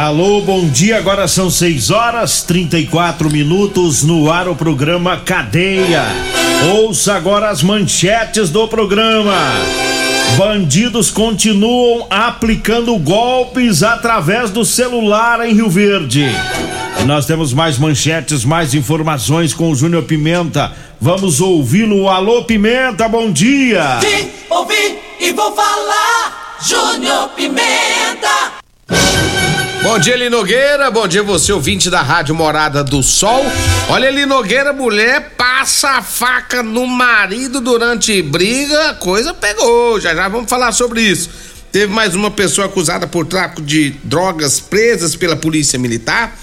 Alô, bom dia. Agora são 6 horas 34 minutos no ar o programa Cadeia. Ouça agora as manchetes do programa. Bandidos continuam aplicando golpes através do celular em Rio Verde. E nós temos mais manchetes, mais informações com o Júnior Pimenta. Vamos ouvi-lo. Alô, Pimenta, bom dia. Vim, ouvi e vou falar. Júnior Pimenta. Bom dia, Linogueira. Bom dia, você, ouvinte da Rádio Morada do Sol. Olha, Linogueira, mulher passa a faca no marido durante briga, coisa pegou. Já já vamos falar sobre isso. Teve mais uma pessoa acusada por tráfico de drogas presas pela Polícia Militar.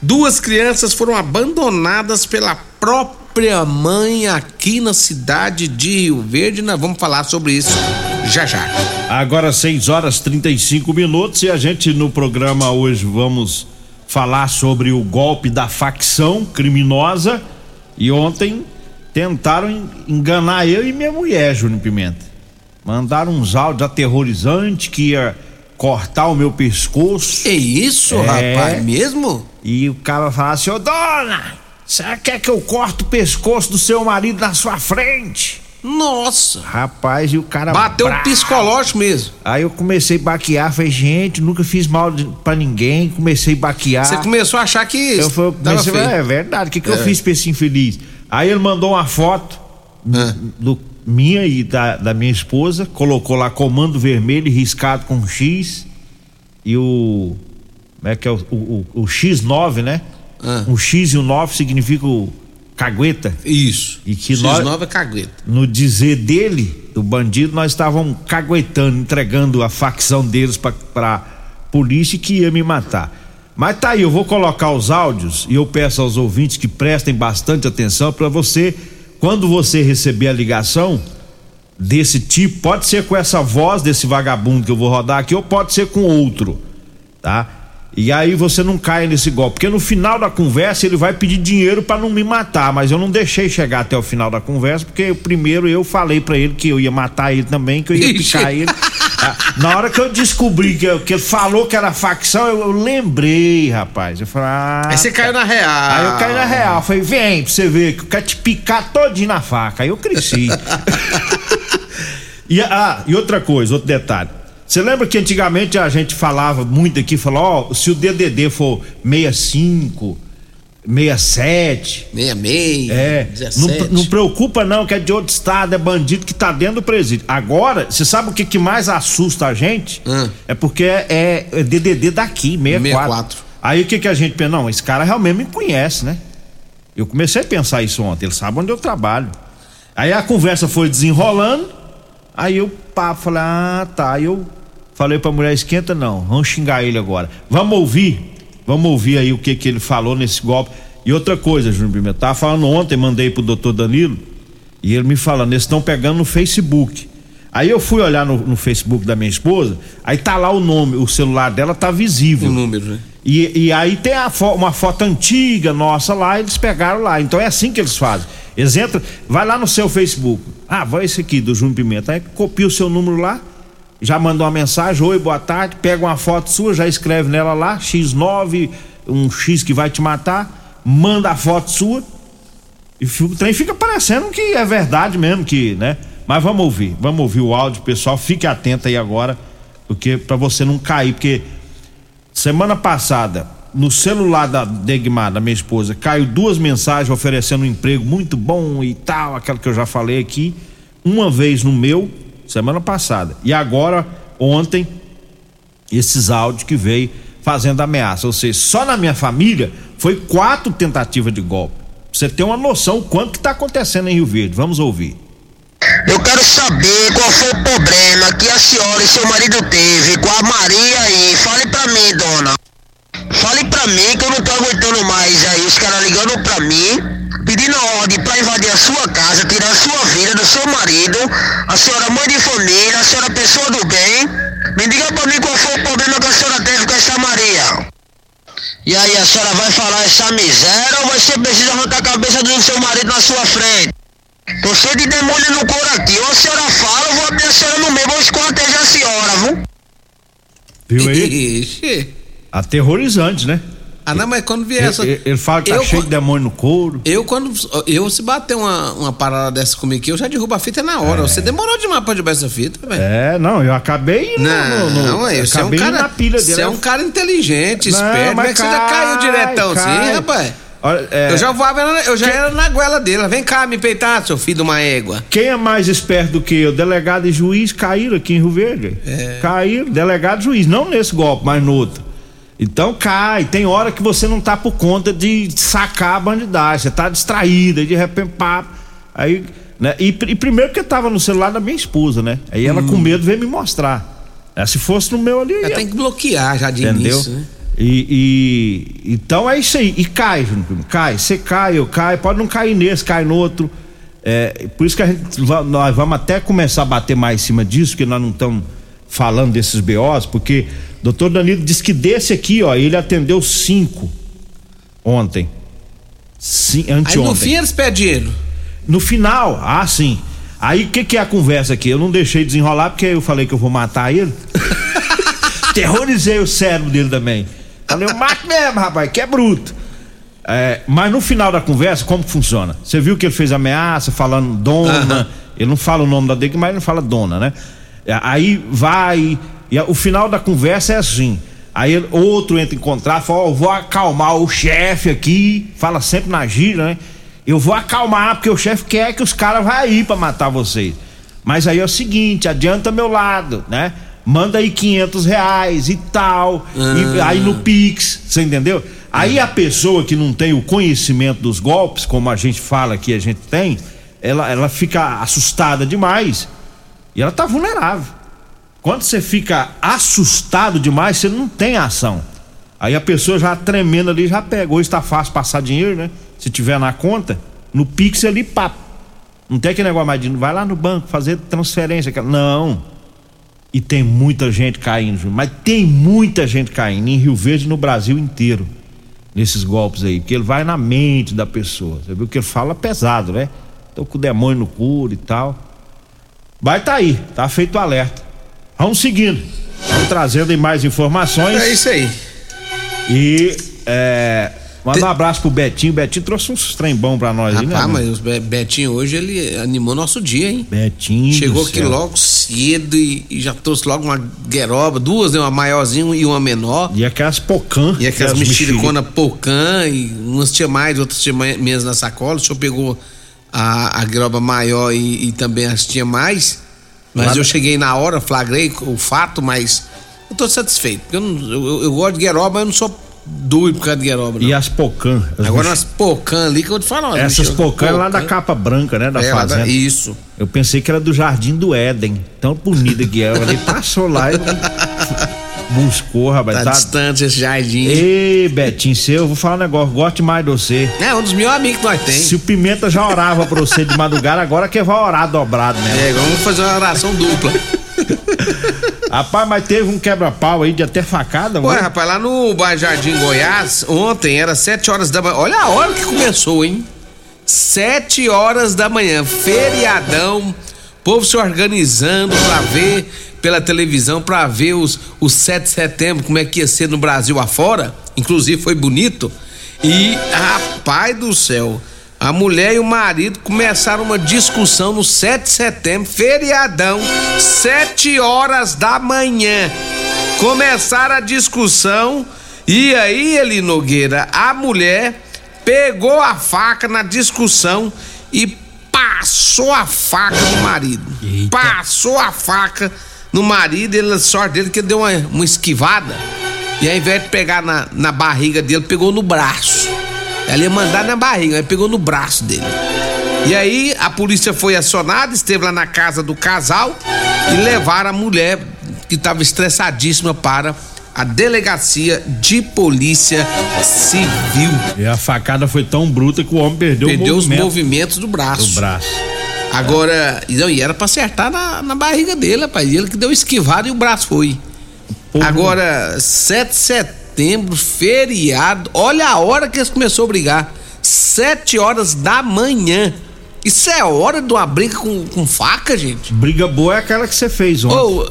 Duas crianças foram abandonadas pela própria mãe aqui na cidade de Rio Verde. Nós vamos falar sobre isso já já. Agora 6 horas 35 minutos e a gente no programa hoje vamos falar sobre o golpe da facção criminosa e ontem tentaram enganar eu e minha mulher, Júnior Pimenta. Mandaram uns áudios aterrorizantes que ia cortar o meu pescoço. É isso, É. rapaz, mesmo? E o cara falava assim, ô dona, você quer que eu corte o pescoço do seu marido na sua frente? Nossa. Rapaz, e o cara. Bateu bravo. psicológico mesmo. Aí eu comecei a baquear, falei, gente, nunca fiz mal pra ninguém, comecei a baquear. Você começou a achar que Eu falei, comecei, feio. é verdade, o que, que eu É. fiz pra esse infeliz? Aí ele mandou uma foto É. do, minha e da, da minha esposa, colocou lá comando vermelho riscado com X e o. Como é que é o, o, o- o X9, né? Ah. O X e o 9 significa o cagueta. Isso. E que nós- X9 é cagueta. No dizer dele, do bandido, nós estávamos caguetando, entregando a facção deles pra, pra polícia que ia me matar. Mas tá aí, eu vou colocar os áudios e eu peço aos ouvintes que prestem bastante atenção para você, quando você receber a ligação desse tipo, pode ser com essa voz desse vagabundo que eu vou rodar aqui, ou pode ser com outro, tá? E aí você não cai nesse golpe, porque no final da conversa ele vai pedir dinheiro para não me matar, mas eu não deixei chegar até o final da conversa, porque primeiro eu falei para ele que eu ia matar ele também, que eu ia picar ele. Ah, Na hora que eu descobri que, eu- que ele falou que era facção, eu, eu lembrei, rapaz. Eu falei, ah, Aí você caiu na real. Aí eu caí na real, falei, vem pra você ver que eu quero te picar todinho na faca. Aí eu cresci. e, ah, e outra coisa, outro detalhe. Você lembra que antigamente a gente falava muito aqui, falou, ó, se o DDD for 65, 67, 66, é, 17. não, não preocupa não que é de outro estado, é bandido que tá dentro do presídio. Agora, você sabe o que, que mais assusta a gente? Hum. É porque é, é DDD daqui, 64. 64. Aí o que, que a gente pensa? Não, esse cara realmente me conhece, né? Eu comecei a pensar isso ontem, ele sabe onde eu trabalho. Aí a conversa foi desenrolando, aí eu pá, falei, ah, tá. Aí eu falei pra mulher, esquenta não, vamos xingar ele agora. Vamos ouvir, vamos ouvir aí o que que ele falou nesse golpe. E outra coisa, Júnior Pimenta, tava falando ontem, mandei pro doutor Danilo, e ele me falando, eles estão pegando no Facebook. Aí eu fui olhar no, no Facebook da minha esposa, aí tá lá o nome, o celular dela tá visível. O número, né? E, e aí tem a fo- uma foto antiga nossa lá, eles pegaram lá. Então é assim que eles fazem. Eles entram, vai lá no seu Facebook. Ah, vai esse aqui do Júnior Pimenta. Aí copia o seu número lá, já manda uma mensagem, oi, boa tarde, pega uma foto sua, já escreve nela lá, X9, um X que vai te matar, manda a foto sua. E o trem fica parecendo que é verdade mesmo, que, né? Mas vamos ouvir, vamos ouvir o áudio, pessoal. Fique atento aí agora, porque para você não cair, porque Semana passada, no celular da Degmar, da minha esposa, caiu duas mensagens oferecendo um emprego muito bom e tal, aquela que eu já falei aqui. Uma vez no meu, semana passada. E agora, ontem, esses áudios que veio fazendo ameaça. Ou seja, só na minha família foi quatro tentativas de golpe. Você ter uma noção quanto que tá acontecendo em Rio Verde. Vamos ouvir. Eu quero saber qual foi o problema que a senhora e seu marido teve com a Maria aí. Fale pra mim, dona. Fale pra mim que eu não tô aguentando mais aí. Os caras ligando pra mim, pedindo ordem pra invadir a sua casa, tirar a sua vida do seu marido. A senhora mãe de família, a senhora pessoa do bem. Me diga pra mim qual foi o problema que a senhora teve com essa Maria. E aí, a senhora vai falar essa miséria ou você precisa arrancar a cabeça do seu marido na sua frente? Tô cheio de demônio no couro aqui. Ou a senhora fala, eu vou abrir a senhora no meio, vou escortejar a senhora, viu? Viu aí? Ixi. Aterrorizante, né? Ah, não, mas quando vier essa. Ele, ele- fala que tá Eu cheio de demônio no couro. Eu, quando. Eu, se bater uma, uma parada dessa comigo aqui, eu já derrubo a fita na hora. Você demorou demais pra derrubar essa fita, velho. É, não, eu acabei Não, no, no, não, eu você é um cara. na pilha dele. Você é um cara inteligente, Não, esperto. Como mas é que você já caiu cai, diretão assim, cai. rapaz? Olha, é, Eu já voava, eu já era na goela dele. Vem cá me peitar, seu filho de uma égua. Quem é mais esperto do que eu? Delegado e juiz caíram aqui em Rio Verde. É. Caíram, delegado e juiz, não nesse golpe, mas no outro. Então cai, tem hora que você não tá por conta de sacar a bandidagem, você tá distraída, de repente pá, aí, né? E, e primeiro porque tava no celular da minha esposa, né? Aí ela com medo veio me mostrar. É, se fosse no meu ali, ia- tem que bloquear já de entendeu? início, né? E, e- então é isso aí. E cai, cai. Você cai, eu caio. Pode não cair nesse, cai no outro. É, por isso que a gente, nós vamos até começar a bater mais em cima disso, porque nós não estamos falando desses BOs, porque o doutor Danilo disse que desse aqui, ó, ele atendeu cinco ontem. Sim, Aí no anteontem. fim eles pedem dinheiro. No final, ah, sim. Aí o que, que é a conversa aqui? Eu não deixei desenrolar porque eu falei que eu vou matar ele. Terrorizei o cérebro dele também. Falei, eu mato mesmo, rapaz, que é bruto. É, mas no final da conversa, como que funciona? Você viu que ele fez ameaça falando dona. Aham. Ele não fala o nome da dele, mas ele não fala dona, né? É, Aí vai. E o final da conversa é assim. Aí ele- outro entra em contrato, fala: eu vou acalmar o chefe aqui. Fala sempre na gira, né? Eu vou acalmar, porque o chefe quer que os caras vá aí pra matar vocês. Mas aí é o seguinte: adianta meu lado, né? Manda aí 500 reais e tal. E aí no Pix, você entendeu? Aí a pessoa que não tem o conhecimento dos golpes, como a gente fala que a gente tem, ela, ela fica assustada demais. E ela tá vulnerável. Quando você fica assustado demais, você não tem ação. Aí a pessoa já tremendo ali já pega. Hoje tá fácil passar dinheiro, né? Se tiver na conta, no Pix ali, papo. Não tem aquele negócio mais de vai lá no banco fazer transferência. Não. E tem muita gente caindo, mas tem muita gente caindo em Rio Verde no Brasil inteiro. Nesses golpes aí. Porque ele vai na mente da pessoa. Você viu que ele fala pesado, né? Tô com o demônio no couro e tal. Vai tá aí, tá feito o alerta. Vamos seguindo. Vamos trazendo aí mais informações. É isso aí. E é, manda um abraço pro Betinho. Betinho trouxe uns trem bom pra nós aí, né? Rapaz, amigo? mas o Be- Betinho hoje ele animou nosso dia, hein? Betinho. Chegou aqui céu. logo cedo e, e já trouxe logo uma gueroba, duas, né? Uma maiorzinha e uma menor. E aquelas pocã. E aquelas mexericona pocã, e umas tinha mais, outras tinha menos na sacola. O senhor pegou a, a gueroba maior e, e também as tinha mais. Mas Lá- eu cheguei na hora, flagrei o fato, mas eu tô satisfeito. Porque eu, não- eu, eu- gosto de gueroba, mas eu não sou doido por causa de gueroba, não. E as pocã. as Agora mex- umas pocã ali que eu vou te falar. Essas pocã é lá da capa branca, né? Da É, lá da- fazenda. isso. Eu pensei que era do Jardim do Éden. Tão bonita que é. Ele passou lá e buscou, rapaz. Tá, Tá... distante esse jardim. Ei, Betinho, seu, eu vou falar um negócio. Gosto mais de você. É, um dos meus amigos que nós tem. Se o Pimenta já orava pra você de madrugada, agora que vai orar dobrado mesmo. É, vamos fazer uma oração dupla. Rapaz, mas teve um quebra-pau aí de até facada, Ué, mano. rapaz, lá no Bairro Jardim Goiás, ontem era 7 horas da manhã. Olha a hora que começou, hein? 7 horas da manhã, feriadão. Povo se organizando pra ver pela televisão, pra ver os, os 7 de setembro, como é que ia ser no Brasil afora. Inclusive foi bonito. E, rapaz do céu, a mulher e o marido começaram uma discussão no 7 de setembro, feriadão, 7 horas da manhã. Começaram a discussão E aí, Eli Nogueira, a mulher pegou a faca na discussão e passou a faca no marido. Eita. Passou a faca no marido, ele, a sorte dele que ele deu uma, uma esquivada. E ao invés de pegar na, na barriga dele, pegou no braço. Ela ia mandar na barriga, mas pegou no braço dele. E aí a polícia foi acionada, esteve lá na casa do casal e levaram a mulher que estava estressadíssima para a delegacia de polícia civil. E a facada foi tão bruta que o homem perdeu, Perdeu o os movimento movimentos do braço. do braço. Agora, e não, e era pra acertar na, na barriga dele, rapaz. E ele que deu esquivado e o braço foi. Povo- Agora, 7 de setembro, feriado. Olha a hora que eles começaram a brigar. 7 horas da manhã. Isso é hora de uma briga com, com faca, gente? Briga boa é aquela que você fez ontem. Ou,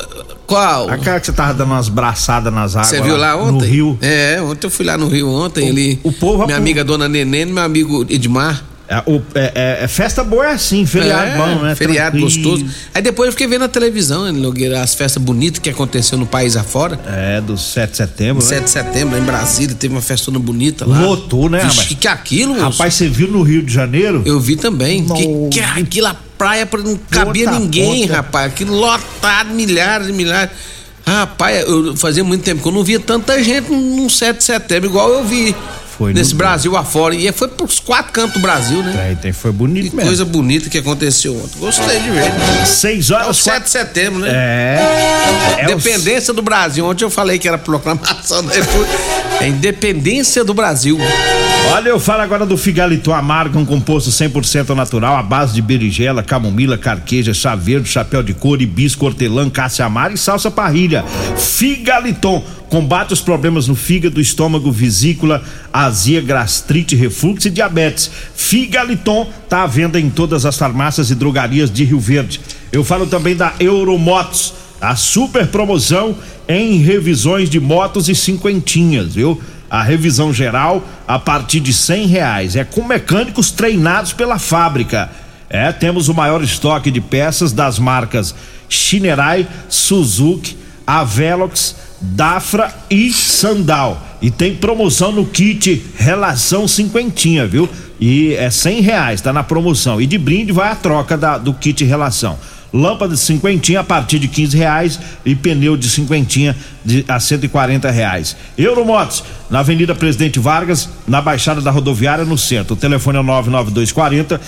qual? Aquela que você tava dando umas braçadas nas águas. Você viu lá ontem? No Rio. É, ontem eu fui lá no Rio ontem. O- ali, o povo- Minha amiga Dona Neném e meu amigo Edmar. É, o- é- é- é festa boa é assim, feriado É, bom, né? Feriado Tranquilo. gostoso. Aí depois eu fiquei vendo na televisão, né, as festas bonitas que aconteceu no país afora. É, do 7 de setembro. 7 né? de setembro, em Brasília, teve uma festona bonita lá. Lotou, né, Vixe, rapaz? que que é aquilo, moço? Rapaz, você viu no Rio de Janeiro? Eu vi também. Que, que aquilo, a praia pra não cabia ninguém, ponta. rapaz. Aquilo lotado, milhares e milhares. Rapaz, eu fazia muito tempo que eu não via tanta gente num 7 de setembro, igual eu vi Foi no- nesse Brasil afora. E foi pros quatro cantos do Brasil, né? Tem- foi bonito Que mesmo. coisa bonita que aconteceu ontem. Gostei de ver. 6 É o horas. 7 de setembro, né? É. é Independência do Brasil. Ontem eu falei que era proclamação depois. É independência do Brasil. Olha, eu falo agora do Figaliton Amargo, um composto 100% natural, à base de berigela, camomila, carqueja, chá verde, chapéu de couro, hibisco, hortelã, caça amara e salsa parrilha. Figaliton combate os problemas no fígado, estômago, vesícula, azia, gastrite, refluxo e diabetes. Figaliton tá à venda em todas as farmácias e drogarias de Rio Verde. Eu falo também da Euromotos, a super promoção em revisões de motos e cinquentinhas, viu? A revisão geral a partir de cem reais. É com mecânicos treinados pela fábrica. É, temos o maior estoque de peças das marcas Shinerai, Suzuki, Avelox, Dafra e Sandal. E tem promoção no kit Relação Cinquentinha, viu? E é cem reais, tá na promoção. E de brinde vai a troca da- do kit Relação. Lâmpada de cinquentinha a partir de 15 reais e pneu de cinquentinha de, a 140 reais. Euromotos, na Avenida Presidente Vargas, na Baixada da Rodoviária, no centro. O telefone é 99240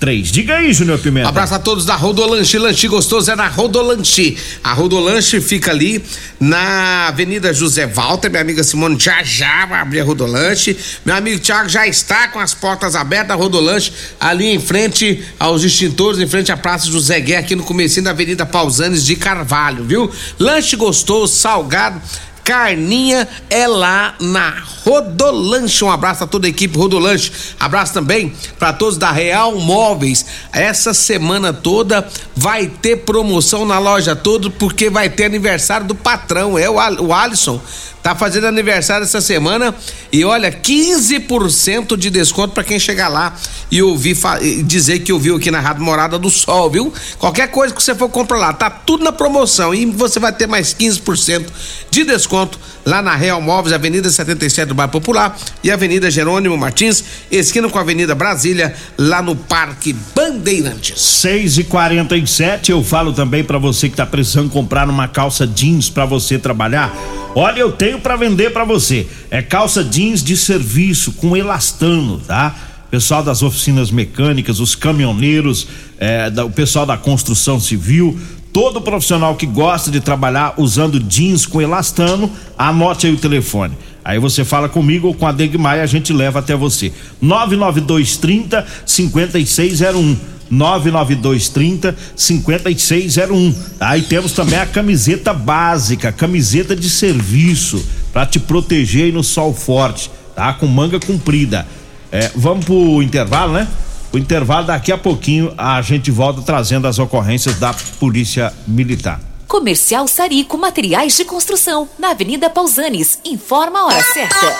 0553. Diga aí, Júnior Pimenta. Abraço a todos da Rodolanche. Lanche gostoso é na Rodolanche. A Rodolanche fica ali na Avenida José Walter. Minha amiga Simone já já vai abrir a Rodolanche. Meu amigo Thiago já está com as portas abertas da Rodolanche ali em frente aos extintores, em frente à Praça José Guerra, aqui no comecinho da Avenida Pausanes de Carvalho, viu? Lanche gostoso, salgado. Carninha é lá na Rodolanche. Um abraço a toda a equipe Rodolanche. Abraço também para todos da Real Móveis. Essa semana toda vai ter promoção na loja toda porque vai ter aniversário do patrão, é o, o Alisson. Tá fazendo aniversário essa semana e olha, 15% de desconto para quem chegar lá e ouvir dizer que ouviu aqui na Rádio Morada do Sol, viu? Qualquer coisa que você for comprar lá, tá tudo na promoção e você vai ter mais 15% de desconto lá na Real Móveis, Avenida 77 do Bairro Popular e Avenida Jerônimo Martins, esquina com a Avenida Brasília, lá no Parque Bandeirantes. 6 e 47 eu falo também pra você que tá precisando comprar uma calça jeans pra você trabalhar. Olha, eu tenho pra vender pra você. É calça jeans de serviço com elastano, tá? Pessoal das oficinas mecânicas, os caminhoneiros, é, da- o pessoal da construção civil, todo profissional que gosta de trabalhar usando jeans com elastano, anote aí o telefone. Aí você fala comigo ou com a Degmar e a gente leva até você. 99230 5601. 99230 5601. Aí temos também a camiseta básica, camiseta de serviço, para te proteger no sol forte, tá? Com manga comprida. É, vamos pro intervalo, né? O intervalo daqui a pouquinho a gente volta trazendo as ocorrências da Polícia Militar. Comercial Sarico Materiais de Construção, na Avenida Pausanes. Informa a hora certa.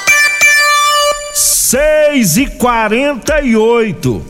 6 e 48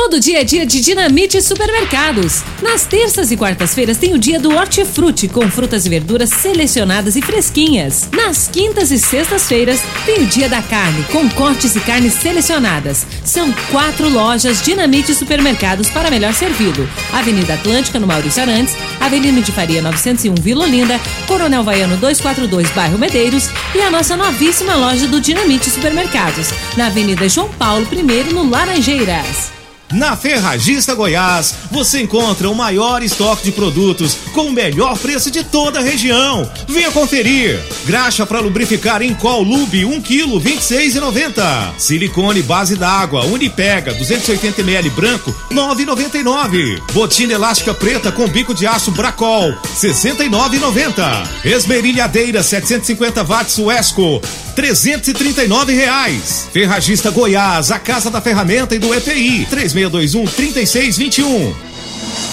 Todo dia é dia de Dinamite Supermercados. Nas terças e quartas-feiras tem o dia do Hortifruti com frutas e verduras selecionadas e fresquinhas. Nas quintas e sextas-feiras tem o dia da carne com cortes e carnes selecionadas. São quatro lojas Dinamite Supermercados para melhor servido. Avenida Atlântica no Maurício Arantes, Avenida de Faria 901 Vila Olinda, Coronel Vaiano 242 Bairro Medeiros e a nossa novíssima loja do Dinamite Supermercados na Avenida João Paulo I no Laranjeiras. Na Ferragista Goiás, você encontra o maior estoque de produtos com o melhor preço de toda a região. Venha conferir. Graxa para lubrificar em Col Lube 1 kg 26,90. Silicone base d'água Unipega 280 ml branco 9,99. Botina elástica preta com bico de aço Bracol 69,90. Esmerilhadeira 750 watts Wesco 339 reais. Ferragista Goiás, a casa da ferramenta e do EPI 3621 3621.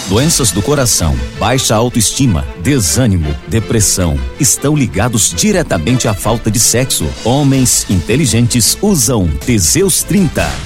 Doenças do coração, baixa autoestima, desânimo, depressão estão ligados diretamente à falta de sexo. Homens inteligentes usam Teseus 30.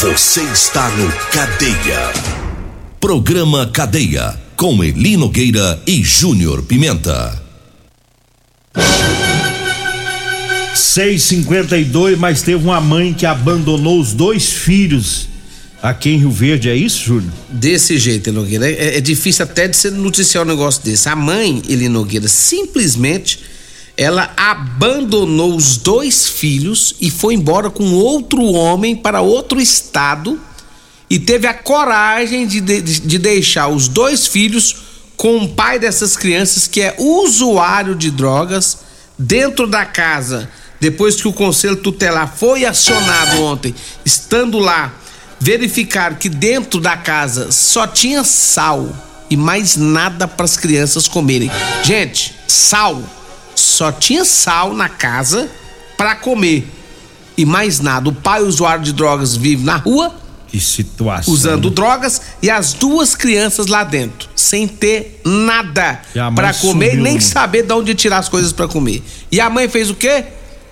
Você está no Cadeia. Programa Cadeia com Eli Nogueira e Júnior Pimenta. 652, mas teve uma mãe que abandonou os dois filhos aqui em Rio Verde, é isso, Júnior? Desse jeito, Eli Nogueira. É, é difícil até de se noticiar um negócio desse. A mãe, Eli Nogueira, simplesmente ela abandonou os dois filhos e foi embora com outro homem para outro estado e teve a coragem de, de, de deixar os dois filhos com o pai dessas crianças que é usuário de drogas dentro da casa. Depois que o conselho tutelar foi acionado ontem, estando lá, verificar que dentro da casa só tinha sal e mais nada para as crianças comerem. Gente, sal só tinha sal na casa para comer e mais nada. O pai, usuário de drogas, vive na rua. Que situação. Usando drogas e as duas crianças lá dentro, sem ter nada para comer e nem né? saber de onde tirar as coisas para comer. E a mãe fez o quê?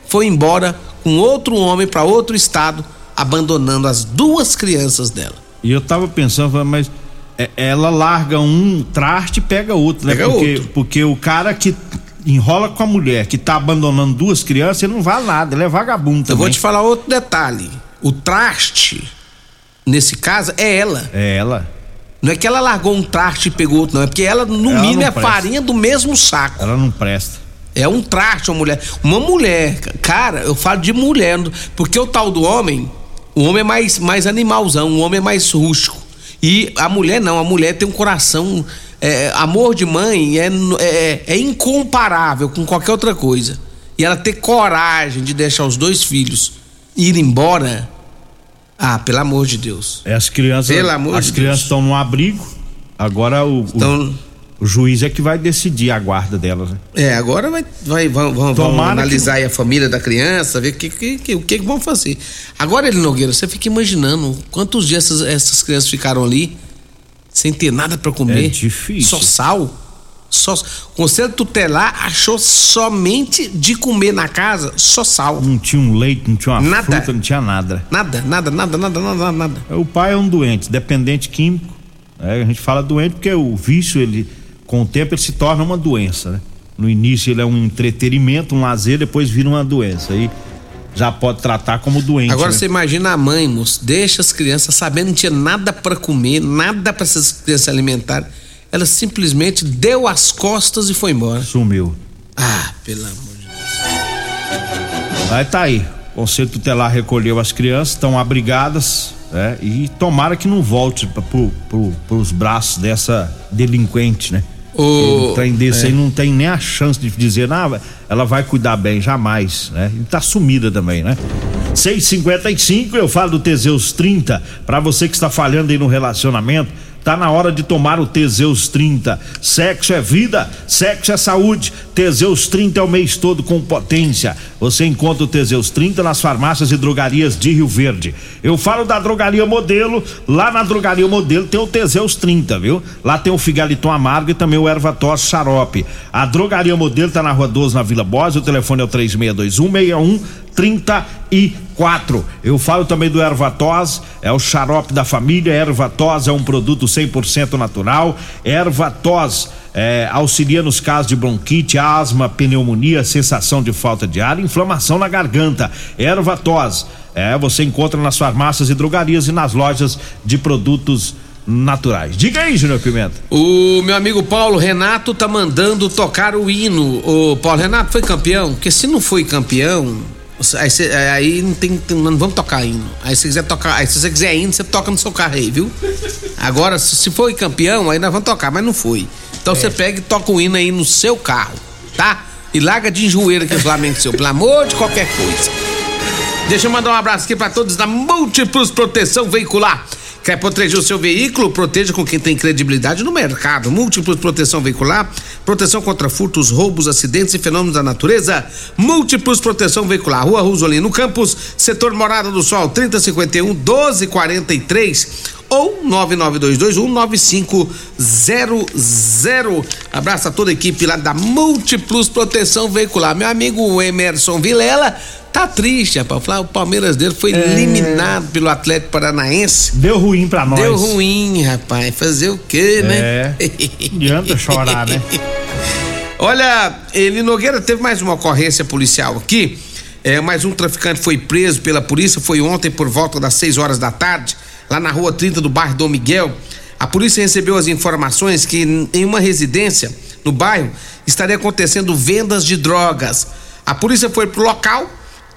Foi embora com outro homem para outro estado, abandonando as duas crianças dela. E eu tava pensando, mas é, ela larga um traste e pega outro, né? Pega porque, outro. porque o cara que enrola com a mulher que tá abandonando duas crianças, ele não vale nada, ele é vagabundo Eu também. vou te falar outro detalhe. o traste, nesse caso, é ela. É ela. Não é que ela largou um traste e pegou outro, não. É porque ela, no Ela mínimo, é presta. farinha do mesmo saco. Ela não presta. É um traste, uma mulher. Uma mulher, cara, eu falo de mulher, porque o tal do homem, o homem é mais, mais animalzão, o homem é mais rústico. E a mulher não, a mulher tem um coração. É, amor de mãe é, é, é incomparável com qualquer outra coisa. E ela ter coragem de deixar os dois filhos ir embora. Ah, pelo amor de Deus. É, as crianças. Pelo amor as de crianças estão no abrigo. Agora o, o- Então- o, juiz é que vai decidir a guarda delas. Né? É, agora vai, vai, vão, vão, vão que- analisar aí a família da criança, ver o que, que, que- o que, que vão fazer. Agora, ele Nogueira, você fica imaginando quantos dias essas, essas crianças ficaram ali sem ter nada pra comer. É difícil. Só sal. Só, o conselho tutelar achou somente de comer na casa só sal. Não tinha um leite, não tinha uma Nada. fruta, não tinha nada. Nada, nada, nada, nada, nada, nada. O pai é um doente, dependente químico. né? A gente fala doente porque o vício, ele, com o tempo, ele se torna uma doença. Né? No início ele é um entretenimento, um lazer, depois vira uma doença. Aí já pode tratar como doente. Agora né? você imagina a mãe, moço, deixa as crianças sabendo que não tinha nada pra comer, nada pra essas crianças se alimentarem. Ela simplesmente deu as costas e foi embora. Sumiu. Ah, pelo amor de Deus. Aí tá aí. O Conselho Tutelar recolheu as crianças, estão abrigadas, né? E tomara que não volte pra, pro, pro, pros braços dessa delinquente, né? O- um trem desse é. aí não tem nem a chance de dizer, ah, ela vai cuidar bem, jamais, né? E tá sumida também, né? 655, eu falo do Teseus 30, pra você que está falhando aí no relacionamento, tá na hora de tomar o Teseus 30. Sexo é vida, sexo é saúde. Teseus 30 é o mês todo com potência. Você encontra o Teseus 30 nas farmácias e drogarias de Rio Verde. Eu falo da drogaria Modelo, lá na drogaria Modelo tem o Teseus 30, viu? Lá tem o Figaliton Amargo e também o Ervatos Xarope. A drogaria Modelo tá na Rua 12, na Vila Bose, o telefone é o 3621 34. Eu falo também do Ervatos, é o xarope da família. Ervatos é um produto 100% natural. Ervatos é, auxilia nos casos de bronquite, asma, pneumonia, sensação de falta de ar, inflamação na garganta. Ervatos, é, você encontra nas farmácias e drogarias e nas lojas de produtos naturais. Diga aí, Júnior Pimenta. O meu amigo Paulo Renato tá mandando tocar o hino. O Paulo Renato foi campeão? Porque se não foi campeão, aí, cê- aí não tem, tem- não vamos tocar hino. Aí se quiser tocar, aí se você quiser hino, você toca no seu carro aí, viu? Agora, se, foi campeão, aí nós vamos tocar, mas não foi. Então você pega e toca o hino aí no seu carro, tá? E larga de enjoeira que os Flamengo seu, pelo amor de qualquer coisa. Deixa eu mandar um abraço aqui para todos da Múltiplos Proteção Veicular. Quer proteger o seu veículo? Proteja com quem tem credibilidade no mercado. Múltiplos Proteção Veicular, proteção contra furtos, roubos, acidentes e fenômenos da natureza. Múltiplos Proteção Veicular, Rua Rosolino Campos, setor Morada do Sol, 3051 1243 ou 992219500. Abraço a toda a equipe lá da Múltiplos Proteção Veicular. Meu amigo Emerson Vilela tá triste, rapaz. Falar, O Palmeiras dele foi eliminado pelo Atlético Paranaense. Deu ruim pra nós. Deu ruim, rapaz. Fazer o quê, né? É. Adianta chorar, né? Olha, Eli Nogueira teve mais uma ocorrência policial aqui. É, mais um traficante foi preso pela polícia. Foi ontem por volta das 6 horas da tarde, lá na rua 30 do bairro Dom Miguel. A polícia recebeu as informações que em uma residência no bairro estaria acontecendo vendas de drogas. A polícia foi pro local,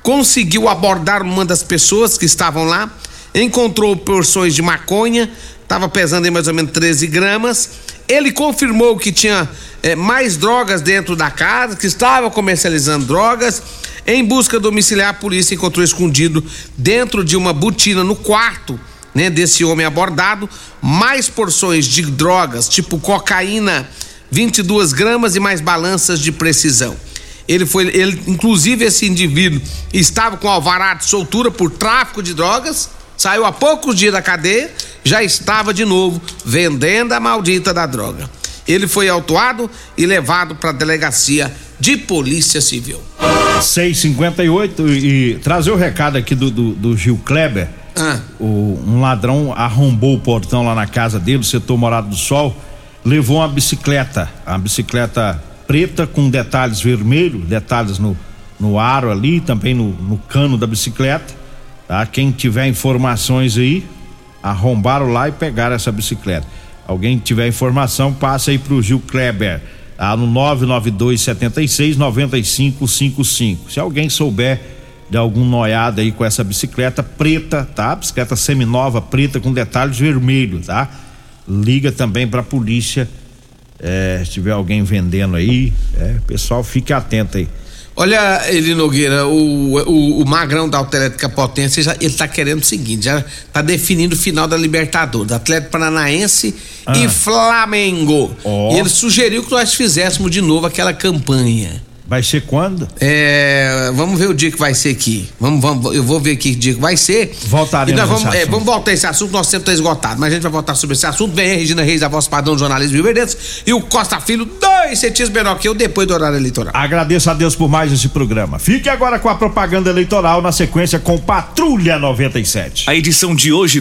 conseguiu abordar uma das pessoas que estavam lá, encontrou porções de maconha, estava pesando em mais ou menos 13 gramas. Ele confirmou que tinha eh, mais drogas dentro da casa, que estava comercializando drogas. Em busca domiciliar, a polícia encontrou escondido dentro de uma botina no quarto né, desse homem abordado mais porções de drogas, tipo cocaína, 22 gramas e mais balanças de precisão. Ele foi, ele, inclusive esse indivíduo estava com alvará de soltura por tráfico de drogas, saiu há poucos dias da cadeia, já estava de novo vendendo a maldita da droga. Ele foi autuado e levado para a delegacia de polícia civil. 658 e, e trazer o recado aqui do, do, do Gil Kleber. Ah. O, um ladrão arrombou o portão lá na casa dele, setor Morado do Sol, levou uma bicicleta, uma bicicleta preta com detalhes vermelhos, detalhes no, no aro ali, também no, no cano da bicicleta. Tá? Quem tiver informações aí, arrombaram lá e pegaram essa bicicleta. Alguém tiver informação, passa aí pro Gil Kleber, tá? no 992 76 9555. Se alguém souber de algum noiado aí com essa bicicleta preta, tá? Bicicleta seminova preta com detalhes vermelhos, tá? Liga também pra polícia, é, se tiver alguém vendendo aí, é, pessoal fique atento aí. Olha, Eli Nogueira, o, o, o Magrão da Autoelétrica Potência, já, ele tá querendo o seguinte, já tá definindo o final da Libertadores, Atlético Paranaense Ah. e Flamengo. Ó. E ele sugeriu que nós fizéssemos de novo aquela campanha. Vai ser quando? É, vamos ver o dia que vai ser aqui. Vamos, vamos, eu vou ver que dia que vai ser. Voltaremos E nós vamos, é, assunto. vamos voltar a esse assunto, nosso tempo tá esgotado, mas a gente vai voltar sobre esse assunto. Vem a Regina Reis, a voz padrão do jornalismo Rio Verdense, e o Costa Filho, dois centímetros menor que eu, depois do horário eleitoral. Agradeço a Deus por mais esse programa. Fique agora com a propaganda eleitoral na sequência com Patrulha 97. A edição de hoje